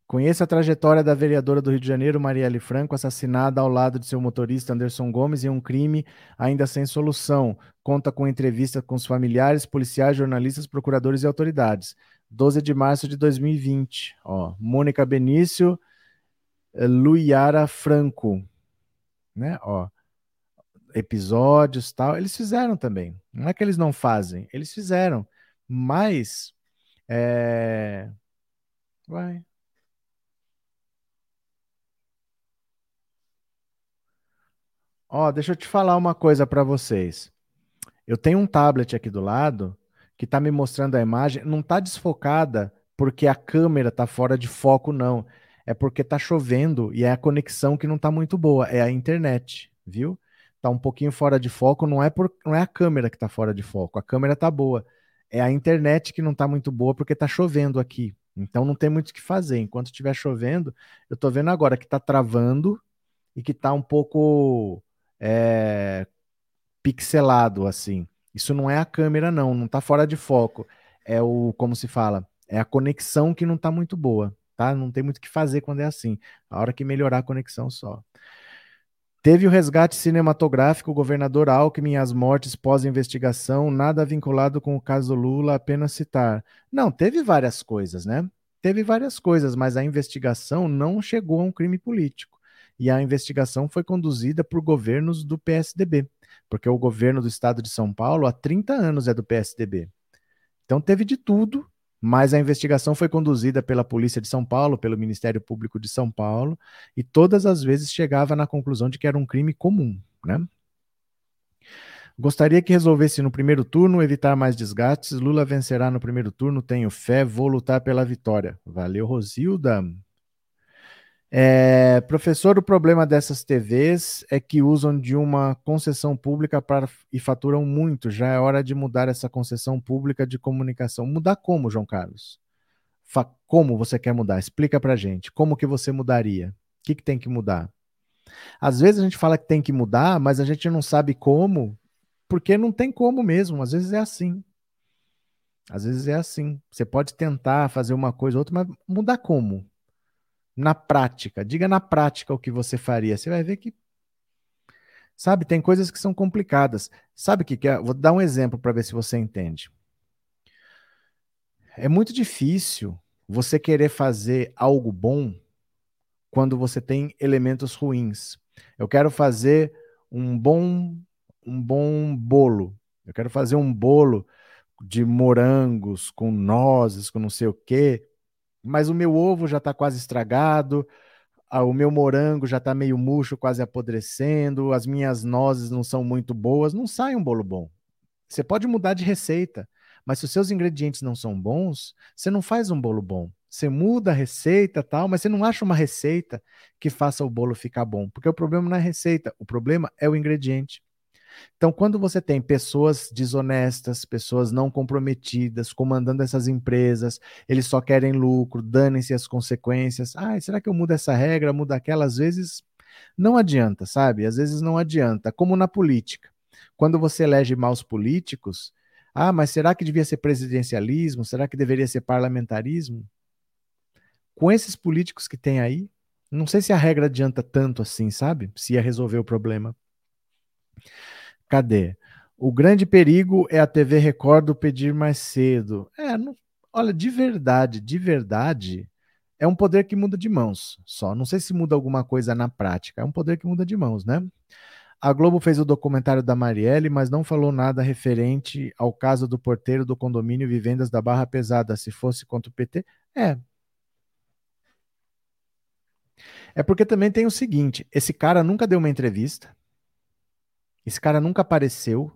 Conheça a trajetória da vereadora do Rio de Janeiro, Marielle Franco, assassinada ao lado de seu motorista Anderson Gomes em um crime ainda sem solução. Conta com entrevista com os familiares, policiais, jornalistas, procuradores e autoridades. 12 de março de 2020. Ó, Mônica Benício, eh, Luiara Franco, né? Ó, episódios tal, eles fizeram também. Não é que eles não fazem, eles fizeram. Mas é... vai Ó, deixa eu te falar uma coisa para vocês. Eu tenho um tablet aqui do lado que está me mostrando a imagem. Não está desfocada porque a câmera está fora de foco, não. É porque está chovendo e é a conexão que não está muito boa. É a internet, viu? Está um pouquinho fora de foco. Não é, por, não é a câmera que está fora de foco. A câmera está boa. É a internet que não está muito boa porque está chovendo aqui. Então não tem muito o que fazer. Enquanto estiver chovendo, eu estou vendo agora que está travando e que está um pouco é, pixelado assim. Isso não é a câmera, não, não está fora de foco. É o, como se fala, é a conexão que não está muito boa, tá? Não tem muito o que fazer quando é assim. A hora que melhorar a conexão só. Teve o resgate cinematográfico, governador Alckmin, as mortes pós-investigação, nada vinculado com o caso Lula, apenas citar. Não, teve várias coisas, né? Teve várias coisas, mas a investigação não chegou a um crime político e a investigação foi conduzida por governos do PSDB, porque o governo do estado de São Paulo há 30 anos é do PSDB. Então teve de tudo, mas a investigação foi conduzida pela Polícia de São Paulo, pelo Ministério Público de São Paulo, e todas as vezes chegava na conclusão de que era um crime comum, né? Gostaria que resolvesse no primeiro turno, evitar mais desgastes. Lula vencerá no primeiro turno, tenho fé, vou lutar pela vitória. Valeu, Rosilda. É, professor, o problema dessas TVs é que usam de uma concessão pública para, e faturam muito. Já é hora de mudar essa concessão pública de comunicação. Mudar como, João Carlos? Fa como você quer mudar? Explica para gente. Como que você mudaria? O que, que tem que mudar? Às vezes a gente fala que tem que mudar, mas a gente não sabe como, porque não tem como mesmo. Às vezes é assim. Às vezes é assim. Você pode tentar fazer uma coisa ou outra, mas mudar como? Na prática. Diga na prática o que você faria. Você vai ver que. Sabe, tem coisas que são complicadas. Sabe o que, que é? Vou dar um exemplo para ver se você entende. É muito difícil você querer fazer algo bom quando você tem elementos ruins. Eu quero fazer um bom um bom bolo. Eu quero fazer um bolo de morangos com nozes, com não sei o quê mas o meu ovo já está quase estragado, o meu morango já está meio murcho, quase apodrecendo, as minhas nozes não são muito boas, não sai um bolo bom. Você pode mudar de receita, mas se os seus ingredientes não são bons, você não faz um bolo bom. Você muda a receita tal, mas você não acha uma receita que faça o bolo ficar bom, porque o problema não é a receita, o problema é o ingrediente. Então, quando você tem pessoas desonestas, pessoas não comprometidas, comandando essas empresas, eles só querem lucro, danem-se as consequências. Ah, será que eu mudo essa regra, mudo aquela? Às vezes não adianta, sabe? Às vezes não adianta. Como na política. Quando você elege maus políticos, ah, mas será que devia ser presidencialismo? Será que deveria ser parlamentarismo? Com esses políticos que tem aí, não sei se a regra adianta tanto assim, sabe? Se ia resolver o problema. Cadê? O grande perigo é a TV Record pedir mais cedo. É, não, olha, de verdade, de verdade, é um poder que muda de mãos só. Não sei se muda alguma coisa na prática. É um poder que muda de mãos, né? A Globo fez o documentário da Marielle, mas não falou nada referente ao caso do porteiro do condomínio Vivendas da Barra Pesada. Se fosse contra o PT, é. É porque também tem o seguinte: esse cara nunca deu uma entrevista. Esse cara nunca apareceu,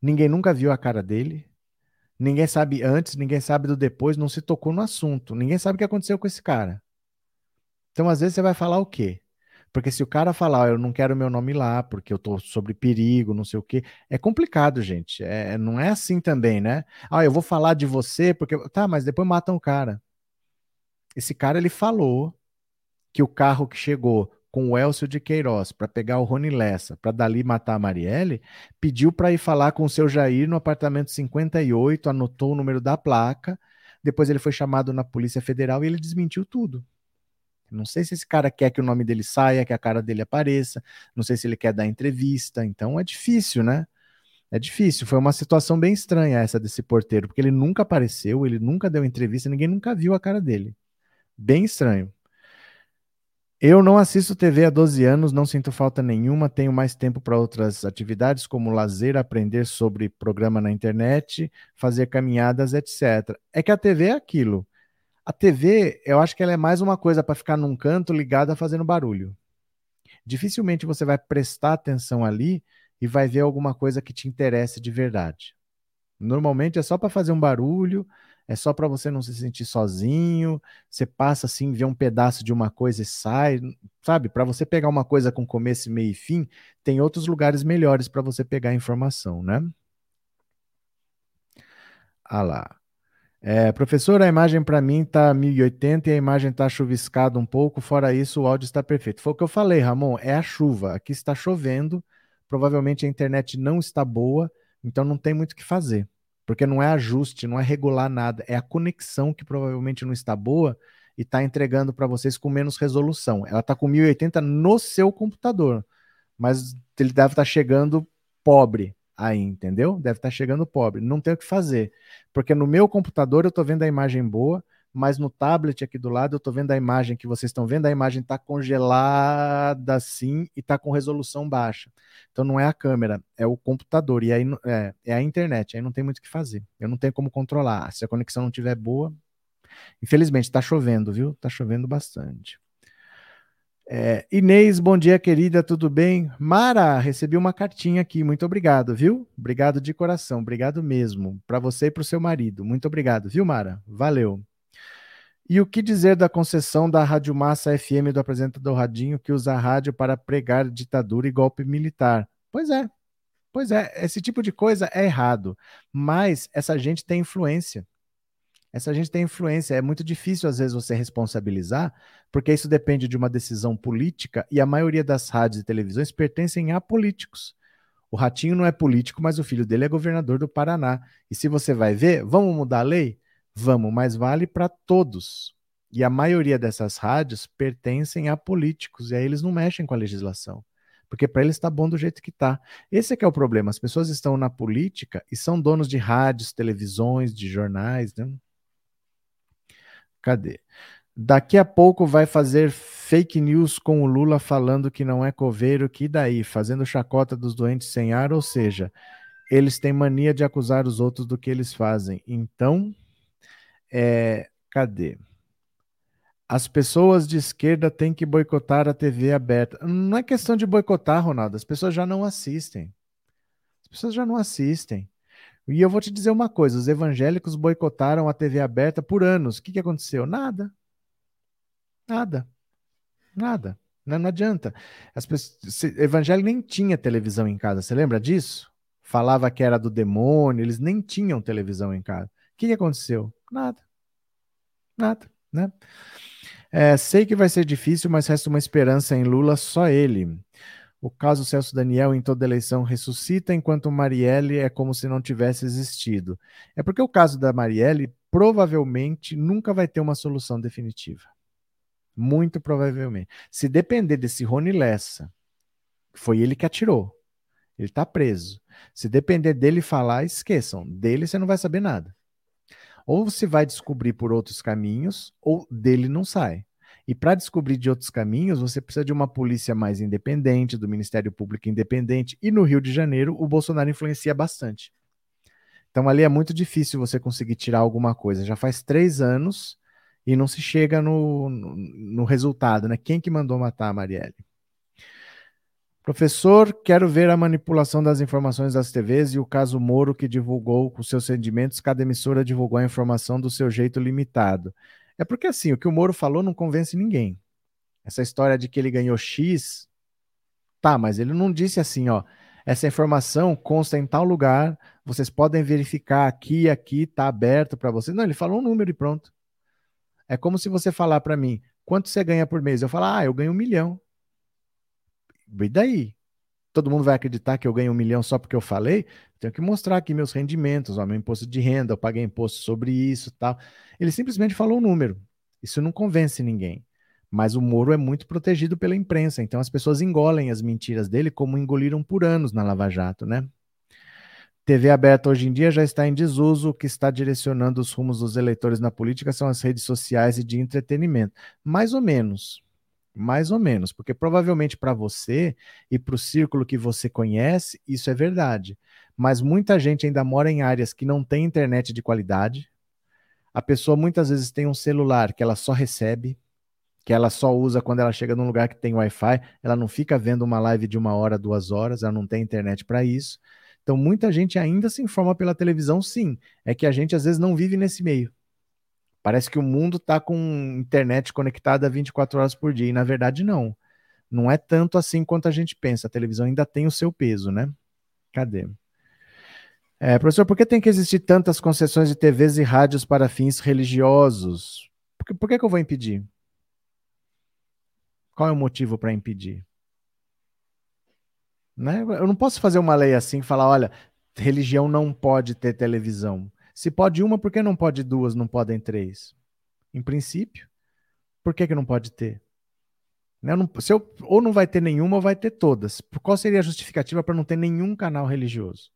ninguém nunca viu a cara dele, ninguém sabe antes, ninguém sabe do depois, não se tocou no assunto, ninguém sabe o que aconteceu com esse cara. Então, às vezes, você vai falar o quê? Porque se o cara falar, eu não quero meu nome lá, porque eu tô sobre perigo, não sei o quê, é complicado, gente. É, não é assim também, né? Ah, eu vou falar de você, porque. Tá, mas depois matam o cara. Esse cara, ele falou que o carro que chegou com o Elcio de Queiroz para pegar o Rony Lessa, para dali matar a Marielle, pediu para ir falar com o seu Jair no apartamento 58, anotou o número da placa, depois ele foi chamado na Polícia Federal e ele desmentiu tudo. Não sei se esse cara quer que o nome dele saia, que a cara dele apareça, não sei se ele quer dar entrevista, então é difícil, né? É difícil, foi uma situação bem estranha essa desse porteiro, porque ele nunca apareceu, ele nunca deu entrevista, ninguém nunca viu a cara dele. Bem estranho. Eu não assisto TV há 12 anos, não sinto falta nenhuma, tenho mais tempo para outras atividades, como lazer, aprender sobre programa na internet, fazer caminhadas, etc. É que a TV é aquilo. A TV, eu acho que ela é mais uma coisa para ficar num canto ligada fazendo barulho. Dificilmente você vai prestar atenção ali e vai ver alguma coisa que te interesse de verdade. Normalmente é só para fazer um barulho, é só para você não se sentir sozinho. Você passa assim, vê um pedaço de uma coisa e sai, sabe? Para você pegar uma coisa com começo, meio e fim, tem outros lugares melhores para você pegar informação, né? Ah lá. É, professor, a imagem para mim tá 1080 e a imagem tá chuviscada um pouco. Fora isso, o áudio está perfeito. Foi o que eu falei, Ramon. É a chuva. Aqui está chovendo. Provavelmente a internet não está boa, então não tem muito o que fazer. Porque não é ajuste, não é regular nada, é a conexão que provavelmente não está boa e está entregando para vocês com menos resolução. Ela está com 1080 no seu computador, mas ele deve estar tá chegando pobre aí, entendeu? Deve estar tá chegando pobre. Não tem o que fazer, porque no meu computador eu estou vendo a imagem boa, mas no tablet aqui do lado eu estou vendo a imagem que vocês estão vendo, a imagem está congelada assim e está com resolução baixa. Então não é a câmera, é o computador, e aí é, é a internet, aí não tem muito o que fazer. Eu não tenho como controlar. Se a conexão não estiver boa, infelizmente está chovendo, viu? Está chovendo bastante. É, Inês, bom dia, querida, tudo bem? Mara, recebi uma cartinha aqui, muito obrigado, viu? Obrigado de coração, obrigado mesmo, para você e para o seu marido. Muito obrigado, viu, Mara? Valeu. E o que dizer da concessão da Rádio Massa FM do apresentador Radinho, que usa a rádio para pregar ditadura e golpe militar? Pois é, pois é, esse tipo de coisa é errado, mas essa gente tem influência. Essa gente tem influência. É muito difícil, às vezes, você responsabilizar, porque isso depende de uma decisão política e a maioria das rádios e televisões pertencem a políticos. O Ratinho não é político, mas o filho dele é governador do Paraná. E se você vai ver, vamos mudar a lei? Vamos, mas vale para todos. E a maioria dessas rádios pertencem a políticos, e aí eles não mexem com a legislação. Porque para eles está bom do jeito que está. Esse é que é o problema. As pessoas estão na política e são donos de rádios, televisões, de jornais. Né? Cadê? Daqui a pouco vai fazer fake news com o Lula falando que não é coveiro, que daí? Fazendo chacota dos doentes sem ar, ou seja, eles têm mania de acusar os outros do que eles fazem. Então, é, cadê? As pessoas de esquerda têm que boicotar a TV aberta. Não é questão de boicotar, Ronaldo. As pessoas já não assistem. As pessoas já não assistem. E eu vou te dizer uma coisa: os evangélicos boicotaram a TV aberta por anos. O que, que aconteceu? Nada. Nada. Nada. Não, não adianta. As pessoas, evangélico nem tinha televisão em casa. Você lembra disso? Falava que era do demônio, eles nem tinham televisão em casa. O que, que aconteceu? Nada. Nada, né? É, sei que vai ser difícil, mas resta uma esperança em Lula, só ele. O caso Celso Daniel em toda eleição ressuscita, enquanto Marielle é como se não tivesse existido. É porque o caso da Marielle provavelmente nunca vai ter uma solução definitiva. Muito provavelmente. Se depender desse Rony Lessa, foi ele que atirou. Ele está preso. Se depender dele falar, esqueçam. Dele você não vai saber nada. Ou você vai descobrir por outros caminhos, ou dele não sai. E para descobrir de outros caminhos, você precisa de uma polícia mais independente, do Ministério Público independente. E no Rio de Janeiro, o Bolsonaro influencia bastante. Então ali é muito difícil você conseguir tirar alguma coisa. Já faz três anos e não se chega no, no, no resultado, né? Quem que mandou matar a Marielle? Professor, quero ver a manipulação das informações das TVs e o caso Moro que divulgou com seus sentimentos, cada emissora divulgou a informação do seu jeito limitado. É porque assim, o que o Moro falou não convence ninguém. Essa história de que ele ganhou X, tá, mas ele não disse assim, ó, essa informação consta em tal lugar, vocês podem verificar aqui, aqui, tá aberto para vocês. Não, ele falou um número e pronto. É como se você falar para mim, quanto você ganha por mês? Eu falar, ah, eu ganho um milhão. E daí? todo mundo vai acreditar que eu ganho um milhão só porque eu falei, tenho que mostrar aqui meus rendimentos, ó, meu imposto de renda, eu paguei imposto sobre isso tal. Ele simplesmente falou um número. Isso não convence ninguém. Mas o Moro é muito protegido pela imprensa, então as pessoas engolem as mentiras dele como engoliram por anos na Lava Jato, né? TV aberta hoje em dia já está em desuso, o que está direcionando os rumos dos eleitores na política são as redes sociais e de entretenimento. Mais ou menos. Mais ou menos, porque provavelmente para você e para o círculo que você conhece, isso é verdade. Mas muita gente ainda mora em áreas que não tem internet de qualidade. A pessoa muitas vezes tem um celular que ela só recebe, que ela só usa quando ela chega num lugar que tem Wi-Fi. Ela não fica vendo uma live de uma hora, duas horas, ela não tem internet para isso. Então muita gente ainda se informa pela televisão, sim. É que a gente às vezes não vive nesse meio. Parece que o mundo está com internet conectada 24 horas por dia. E na verdade, não. Não é tanto assim quanto a gente pensa. A televisão ainda tem o seu peso, né? Cadê? É, professor, por que tem que existir tantas concessões de TVs e rádios para fins religiosos? Por que, por que, que eu vou impedir? Qual é o motivo para impedir? Né? Eu não posso fazer uma lei assim e falar: olha, religião não pode ter televisão. Se pode uma, por que não pode duas, não podem três? Em princípio, por que, que não pode ter? Né, não, se eu, ou não vai ter nenhuma ou vai ter todas. Qual seria a justificativa para não ter nenhum canal religioso?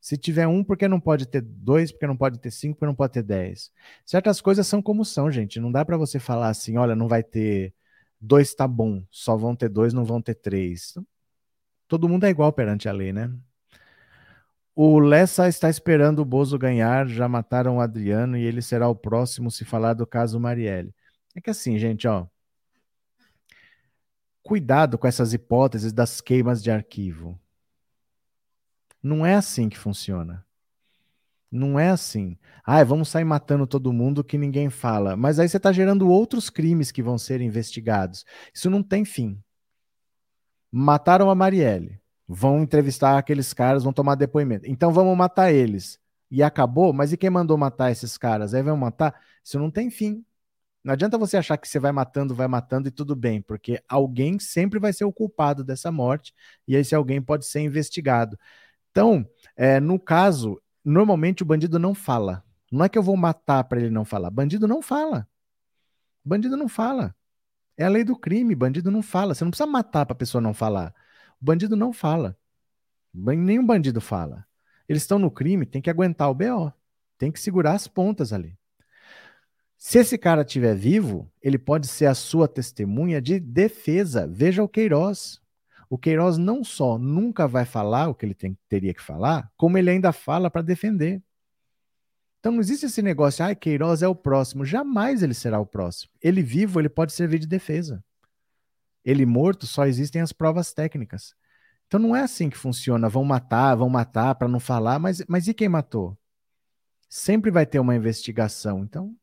Se tiver um, por que não pode ter dois? Por que não pode ter cinco? Por que não pode ter dez? Certas coisas são como são, gente. Não dá para você falar assim, olha, não vai ter dois, tá bom. Só vão ter dois, não vão ter três. Todo mundo é igual perante a lei, né? O Lessa está esperando o Bozo ganhar, já mataram o Adriano e ele será o próximo se falar do caso Marielle. É que assim, gente, ó. Cuidado com essas hipóteses das queimas de arquivo. Não é assim que funciona. Não é assim. Ah, vamos sair matando todo mundo que ninguém fala. Mas aí você está gerando outros crimes que vão ser investigados. Isso não tem fim. Mataram a Marielle. Vão entrevistar aqueles caras, vão tomar depoimento. Então vamos matar eles. E acabou, mas e quem mandou matar esses caras? Aí vão matar? Isso não tem fim. Não adianta você achar que você vai matando, vai matando e tudo bem, porque alguém sempre vai ser o culpado dessa morte, e esse alguém pode ser investigado. Então, é, no caso, normalmente o bandido não fala. Não é que eu vou matar para ele não falar. Bandido não fala. Bandido não fala. É a lei do crime. Bandido não fala. Você não precisa matar para a pessoa não falar. O bandido não fala. Nenhum bandido fala. Eles estão no crime, tem que aguentar o BO. Tem que segurar as pontas ali. Se esse cara estiver vivo, ele pode ser a sua testemunha de defesa. Veja o Queiroz. O Queiroz não só nunca vai falar o que ele tem, teria que falar, como ele ainda fala para defender. Então não existe esse negócio, ah, Queiroz é o próximo. Jamais ele será o próximo. Ele vivo, ele pode servir de defesa. Ele morto, só existem as provas técnicas. Então não é assim que funciona. Vão matar, vão matar para não falar, mas, mas e quem matou? Sempre vai ter uma investigação. Então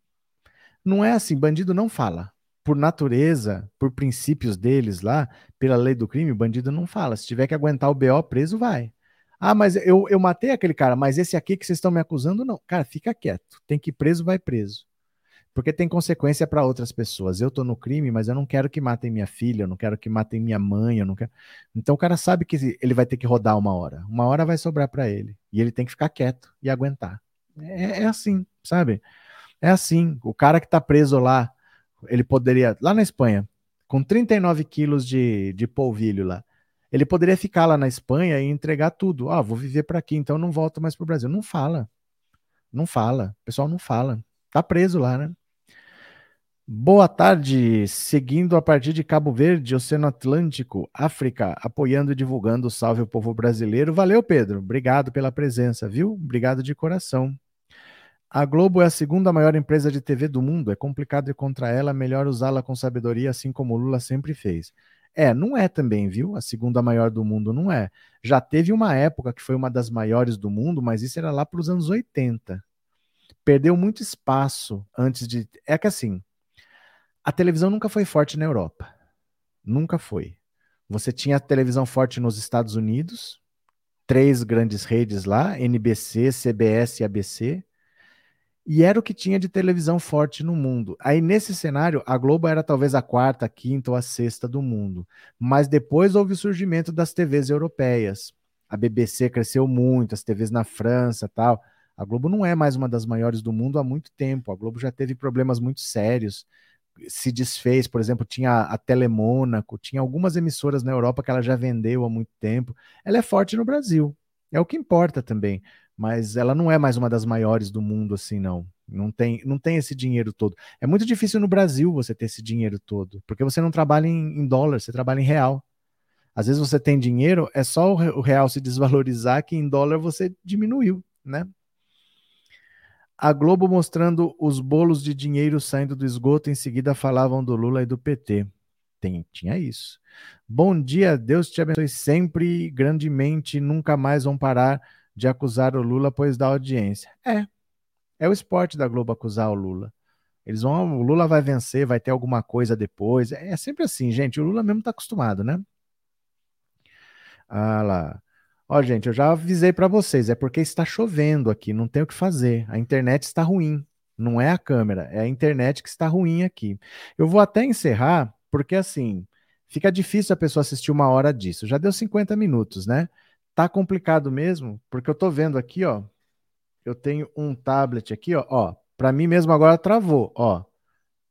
não é assim. Bandido não fala por natureza, por princípios deles lá, pela lei do crime, bandido não fala. Se tiver que aguentar o BO preso, vai. Ah, mas eu, eu matei aquele cara, mas esse aqui que vocês estão me acusando, não. Cara, fica quieto. Tem que ir preso, vai preso. Porque tem consequência para outras pessoas. Eu tô no crime, mas eu não quero que matem minha filha, eu não quero que matem minha mãe, eu não quero. Então o cara sabe que ele vai ter que rodar uma hora. Uma hora vai sobrar para ele. E ele tem que ficar quieto e aguentar. É, é assim, sabe? É assim. O cara que tá preso lá, ele poderia, lá na Espanha, com 39 quilos de, de polvilho lá, ele poderia ficar lá na Espanha e entregar tudo. Ah, vou viver para aqui, então não volto mais para o Brasil. Não fala. Não fala. O pessoal não fala. Tá preso lá, né? Boa tarde, seguindo a partir de Cabo Verde, Oceano Atlântico, África, apoiando e divulgando o Salve o Povo Brasileiro. Valeu, Pedro. Obrigado pela presença, viu? Obrigado de coração. A Globo é a segunda maior empresa de TV do mundo. É complicado ir contra ela, melhor usá-la com sabedoria, assim como o Lula sempre fez. É, não é também, viu? A segunda maior do mundo não é. Já teve uma época que foi uma das maiores do mundo, mas isso era lá para os anos 80. Perdeu muito espaço antes de. É que assim, a televisão nunca foi forte na Europa. Nunca foi. Você tinha a televisão forte nos Estados Unidos, três grandes redes lá, NBC, CBS e ABC e era o que tinha de televisão forte no mundo. Aí, nesse cenário, a Globo era talvez a quarta, a quinta ou a sexta do mundo. Mas depois houve o surgimento das TVs europeias. A BBC cresceu muito, as TVs na França tal. A Globo não é mais uma das maiores do mundo há muito tempo. A Globo já teve problemas muito sérios. Se desfez, por exemplo, tinha a Telemônaco, tinha algumas emissoras na Europa que ela já vendeu há muito tempo. Ela é forte no Brasil. É o que importa também mas ela não é mais uma das maiores do mundo assim, não. Não tem, não tem esse dinheiro todo. É muito difícil no Brasil você ter esse dinheiro todo, porque você não trabalha em, em dólar, você trabalha em real. Às vezes você tem dinheiro, é só o real se desvalorizar que em dólar você diminuiu, né? A Globo mostrando os bolos de dinheiro saindo do esgoto, em seguida falavam do Lula e do PT. Tem, tinha isso. Bom dia, Deus te abençoe sempre, grandemente, nunca mais vão parar de acusar o Lula, pois dá audiência. É. É o esporte da Globo acusar o Lula. Eles vão, o Lula vai vencer, vai ter alguma coisa depois. É, é sempre assim, gente. O Lula mesmo tá acostumado, né? Ah lá. Ó, gente, eu já avisei para vocês, é porque está chovendo aqui, não tem o que fazer. A internet está ruim. Não é a câmera, é a internet que está ruim aqui. Eu vou até encerrar, porque assim, fica difícil a pessoa assistir uma hora disso. Já deu 50 minutos, né? Tá complicado mesmo, porque eu tô vendo aqui, ó. Eu tenho um tablet aqui, ó. ó para mim mesmo agora travou, ó.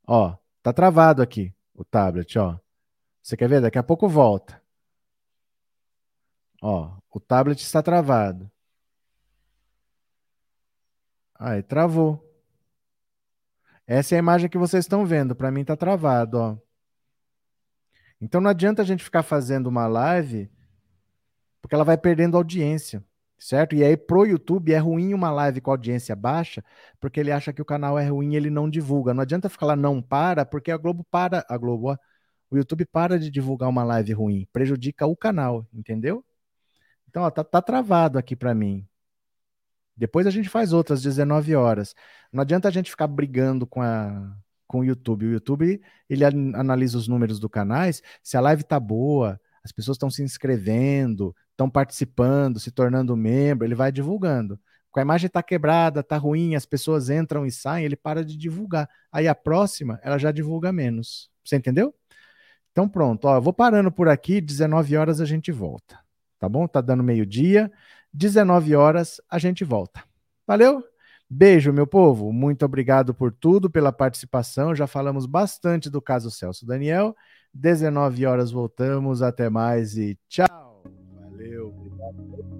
Ó, tá travado aqui o tablet, ó. Você quer ver? Daqui a pouco volta. Ó, o tablet está travado. Aí, travou. Essa é a imagem que vocês estão vendo. Para mim tá travado, ó. Então não adianta a gente ficar fazendo uma live porque ela vai perdendo audiência, certo? E aí pro YouTube é ruim uma live com audiência baixa, porque ele acha que o canal é ruim e ele não divulga. Não adianta ficar lá não para, porque a Globo para, a Globo, ó, o YouTube para de divulgar uma live ruim, prejudica o canal, entendeu? Então, ó, tá, tá travado aqui para mim. Depois a gente faz outras 19 horas. Não adianta a gente ficar brigando com a com o YouTube. O YouTube, ele analisa os números do canais, se a live tá boa, as pessoas estão se inscrevendo, estão participando, se tornando membro, ele vai divulgando. Com a imagem tá quebrada, tá ruim, as pessoas entram e saem, ele para de divulgar. Aí a próxima, ela já divulga menos. Você entendeu? Então pronto, ó, vou parando por aqui, 19 horas a gente volta tá bom? Tá dando meio-dia, 19 horas a gente volta. Valeu? Beijo, meu povo. Muito obrigado por tudo, pela participação. Já falamos bastante do caso Celso Daniel. 19 horas voltamos. Até mais e tchau. Valeu. Obrigado.